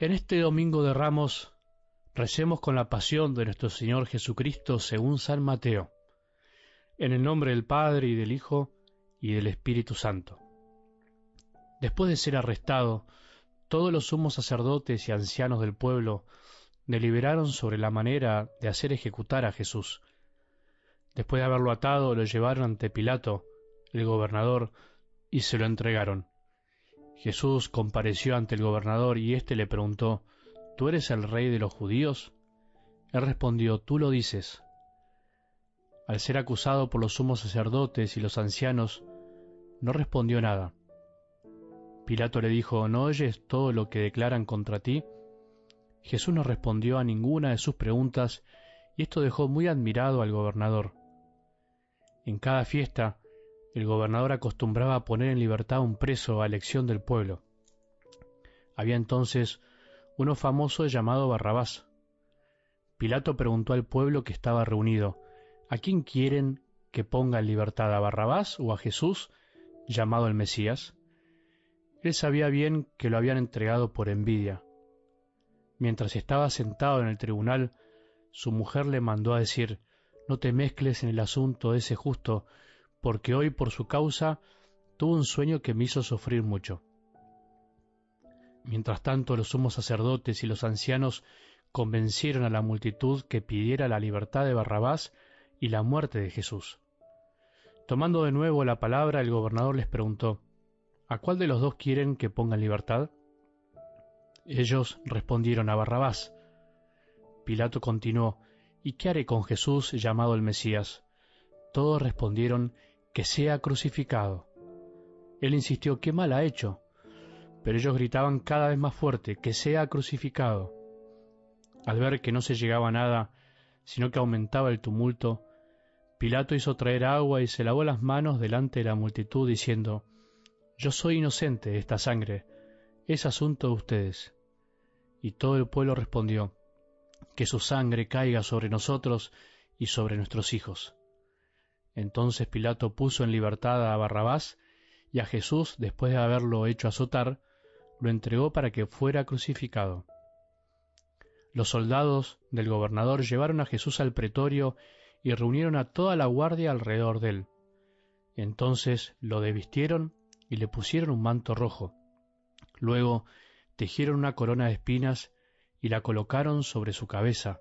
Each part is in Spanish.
En este domingo de Ramos recemos con la pasión de nuestro Señor Jesucristo según San Mateo, en el nombre del Padre y del Hijo y del Espíritu Santo. Después de ser arrestado, todos los sumos sacerdotes y ancianos del pueblo deliberaron sobre la manera de hacer ejecutar a Jesús. Después de haberlo atado, lo llevaron ante Pilato, el gobernador, y se lo entregaron. Jesús compareció ante el gobernador y éste le preguntó, ¿Tú eres el rey de los judíos? Él respondió, Tú lo dices. Al ser acusado por los sumos sacerdotes y los ancianos, no respondió nada. Pilato le dijo, ¿no oyes todo lo que declaran contra ti? Jesús no respondió a ninguna de sus preguntas y esto dejó muy admirado al gobernador. En cada fiesta, el gobernador acostumbraba a poner en libertad a un preso a elección del pueblo. Había entonces uno famoso llamado Barrabás. Pilato preguntó al pueblo que estaba reunido, ¿A quién quieren que ponga en libertad a Barrabás o a Jesús, llamado el Mesías? Él sabía bien que lo habían entregado por envidia. Mientras estaba sentado en el tribunal, su mujer le mandó a decir, No te mezcles en el asunto de ese justo, porque hoy por su causa tuve un sueño que me hizo sufrir mucho. Mientras tanto los sumos sacerdotes y los ancianos convencieron a la multitud que pidiera la libertad de Barrabás y la muerte de Jesús. Tomando de nuevo la palabra, el gobernador les preguntó, ¿A cuál de los dos quieren que pongan libertad? Ellos respondieron a Barrabás. Pilato continuó, ¿Y qué haré con Jesús llamado el Mesías? Todos respondieron que sea crucificado. Él insistió, ¿qué mal ha hecho? Pero ellos gritaban cada vez más fuerte, que sea crucificado. Al ver que no se llegaba nada, sino que aumentaba el tumulto, Pilato hizo traer agua y se lavó las manos delante de la multitud, diciendo, Yo soy inocente de esta sangre, es asunto de ustedes. Y todo el pueblo respondió, Que su sangre caiga sobre nosotros y sobre nuestros hijos. Entonces Pilato puso en libertad a Barrabás y a Jesús, después de haberlo hecho azotar, lo entregó para que fuera crucificado. Los soldados del gobernador llevaron a Jesús al pretorio y reunieron a toda la guardia alrededor de él. Entonces lo desvistieron y le pusieron un manto rojo. Luego tejieron una corona de espinas y la colocaron sobre su cabeza.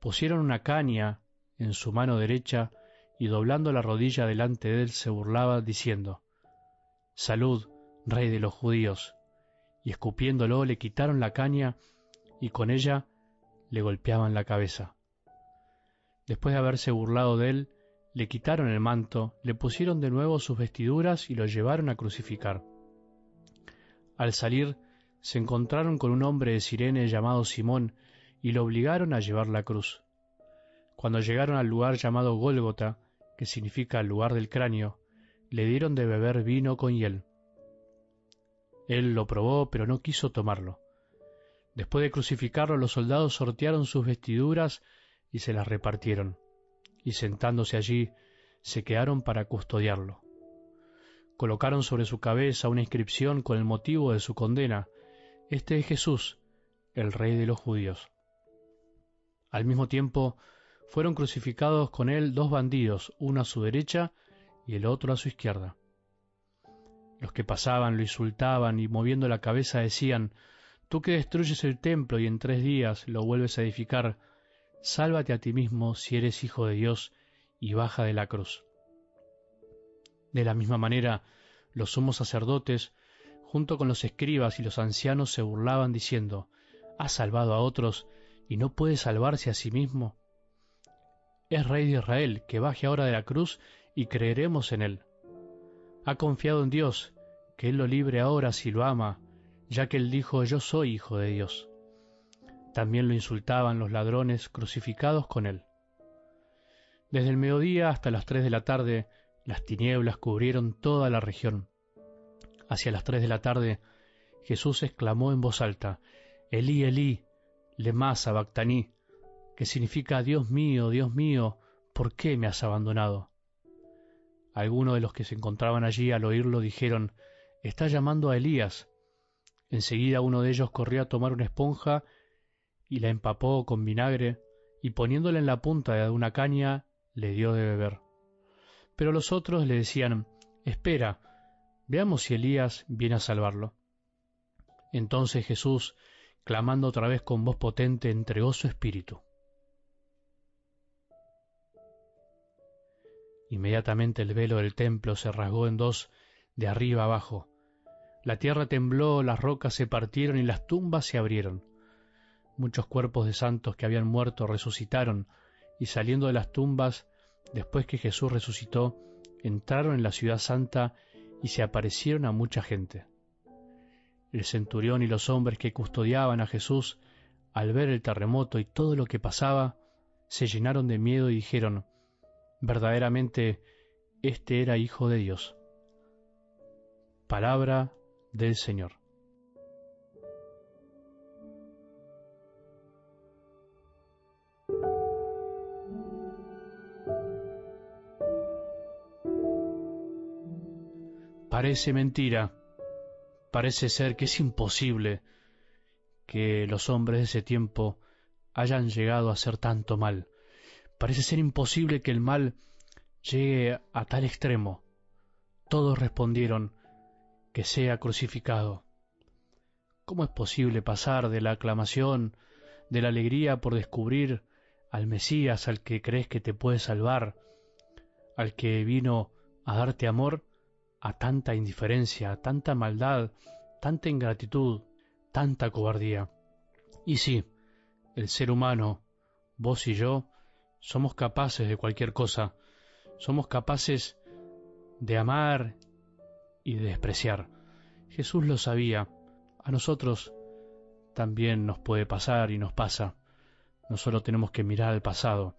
Pusieron una caña en su mano derecha y doblando la rodilla delante de él se burlaba, diciendo, Salud, rey de los judíos. Y escupiéndolo le quitaron la caña y con ella le golpeaban la cabeza. Después de haberse burlado de él, le quitaron el manto, le pusieron de nuevo sus vestiduras y lo llevaron a crucificar. Al salir, se encontraron con un hombre de Sirene llamado Simón y lo obligaron a llevar la cruz. Cuando llegaron al lugar llamado Gólgota, que significa lugar del cráneo, le dieron de beber vino con hiel. Él lo probó, pero no quiso tomarlo. Después de crucificarlo, los soldados sortearon sus vestiduras y se las repartieron, y sentándose allí, se quedaron para custodiarlo. Colocaron sobre su cabeza una inscripción con el motivo de su condena. Este es Jesús, el rey de los judíos. Al mismo tiempo, fueron crucificados con él dos bandidos, uno a su derecha y el otro a su izquierda. Los que pasaban lo insultaban y moviendo la cabeza decían, Tú que destruyes el templo y en tres días lo vuelves a edificar, sálvate a ti mismo si eres hijo de Dios y baja de la cruz. De la misma manera, los sumos sacerdotes, junto con los escribas y los ancianos, se burlaban diciendo, Ha salvado a otros y no puede salvarse a sí mismo es Rey de Israel, que baje ahora de la cruz y creeremos en él. Ha confiado en Dios, que Él lo libre ahora si lo ama, ya que Él dijo yo soy hijo de Dios. También lo insultaban los ladrones crucificados con Él. Desde el mediodía hasta las tres de la tarde, las tinieblas cubrieron toda la región. Hacia las tres de la tarde, Jesús exclamó en voz alta, Elí, Elí, lema sabactaní, que significa Dios mío, Dios mío, ¿por qué me has abandonado? Algunos de los que se encontraban allí al oírlo dijeron, está llamando a Elías. Enseguida uno de ellos corrió a tomar una esponja y la empapó con vinagre y poniéndola en la punta de una caña le dio de beber. Pero los otros le decían, Espera, veamos si Elías viene a salvarlo. Entonces Jesús, clamando otra vez con voz potente, entregó su espíritu. Inmediatamente el velo del templo se rasgó en dos de arriba abajo, la tierra tembló, las rocas se partieron y las tumbas se abrieron. Muchos cuerpos de santos que habían muerto resucitaron y saliendo de las tumbas, después que Jesús resucitó, entraron en la ciudad santa y se aparecieron a mucha gente. El centurión y los hombres que custodiaban a Jesús, al ver el terremoto y todo lo que pasaba, se llenaron de miedo y dijeron, verdaderamente, este era Hijo de Dios. Palabra del Señor. Parece mentira, parece ser que es imposible que los hombres de ese tiempo hayan llegado a hacer tanto mal. Parece ser imposible que el mal llegue a tal extremo. Todos respondieron, que sea crucificado. ¿Cómo es posible pasar de la aclamación, de la alegría por descubrir al Mesías, al que crees que te puede salvar, al que vino a darte amor, a tanta indiferencia, a tanta maldad, tanta ingratitud, tanta cobardía? Y sí, el ser humano, vos y yo, somos capaces de cualquier cosa, somos capaces de amar y de despreciar. Jesús lo sabía. A nosotros también nos puede pasar y nos pasa. No solo tenemos que mirar al pasado.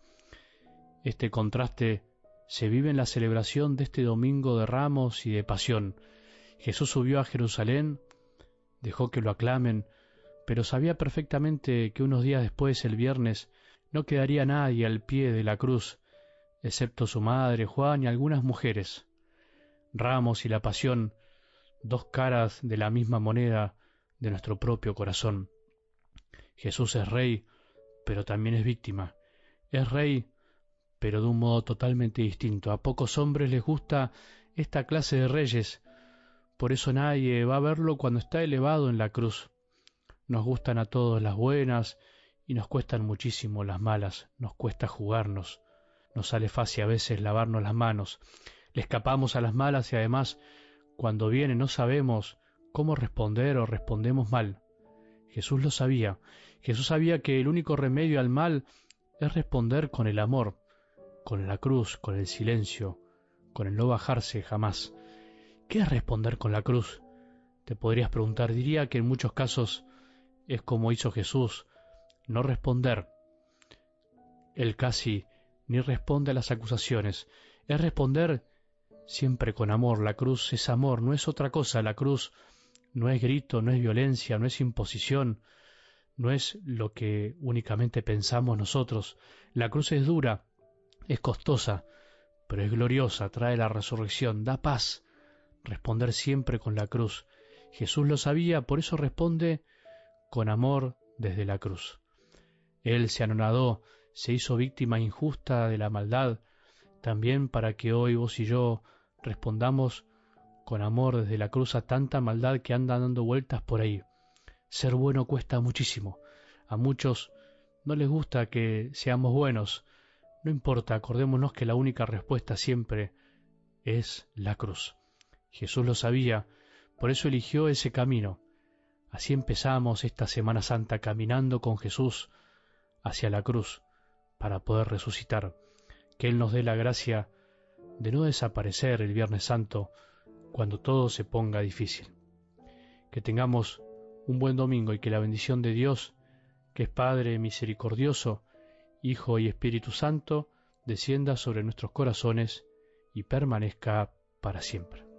Este contraste se vive en la celebración de este domingo de ramos y de pasión. Jesús subió a Jerusalén, dejó que lo aclamen, pero sabía perfectamente que unos días después, el viernes, no quedaría nadie al pie de la cruz, excepto su madre, Juan y algunas mujeres. Ramos y la pasión, dos caras de la misma moneda de nuestro propio corazón. Jesús es rey, pero también es víctima. Es rey, pero de un modo totalmente distinto. A pocos hombres les gusta esta clase de reyes, por eso nadie va a verlo cuando está elevado en la cruz. Nos gustan a todos las buenas y nos cuestan muchísimo las malas, nos cuesta jugarnos, nos sale fácil a veces lavarnos las manos, le escapamos a las malas y además cuando viene no sabemos cómo responder o respondemos mal. Jesús lo sabía. Jesús sabía que el único remedio al mal es responder con el amor, con la cruz, con el silencio, con el no bajarse jamás. ¿Qué es responder con la cruz? Te podrías preguntar. Diría que en muchos casos es como hizo Jesús, no responder. Él casi ni responde a las acusaciones, es responder siempre con amor. La cruz es amor, no es otra cosa. La cruz no es grito, no es violencia, no es imposición, no es lo que únicamente pensamos nosotros. La cruz es dura, es costosa, pero es gloriosa, trae la resurrección, da paz. Responder siempre con la cruz. Jesús lo sabía, por eso responde con amor desde la cruz. Él se anonadó, se hizo víctima injusta de la maldad, también para que hoy vos y yo respondamos con amor desde la cruz a tanta maldad que anda dando vueltas por ahí. Ser bueno cuesta muchísimo. A muchos no les gusta que seamos buenos. No importa, acordémonos que la única respuesta siempre es la cruz. Jesús lo sabía, por eso eligió ese camino. Así empezamos esta Semana Santa caminando con Jesús hacia la cruz para poder resucitar que Él nos dé la gracia de no desaparecer el Viernes Santo cuando todo se ponga difícil. Que tengamos un buen domingo y que la bendición de Dios, que es Padre misericordioso, Hijo y Espíritu Santo, descienda sobre nuestros corazones y permanezca para siempre.